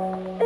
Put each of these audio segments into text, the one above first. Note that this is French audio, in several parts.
What?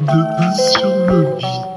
De pas sur le.